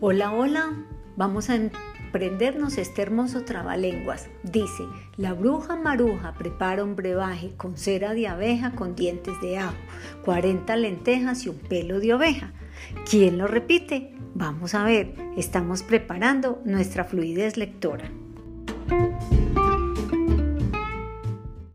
Hola, hola, vamos a emprendernos este hermoso trabalenguas. Dice, la bruja maruja prepara un brebaje con cera de abeja con dientes de ajo, 40 lentejas y un pelo de oveja. ¿Quién lo repite? Vamos a ver, estamos preparando nuestra fluidez lectora.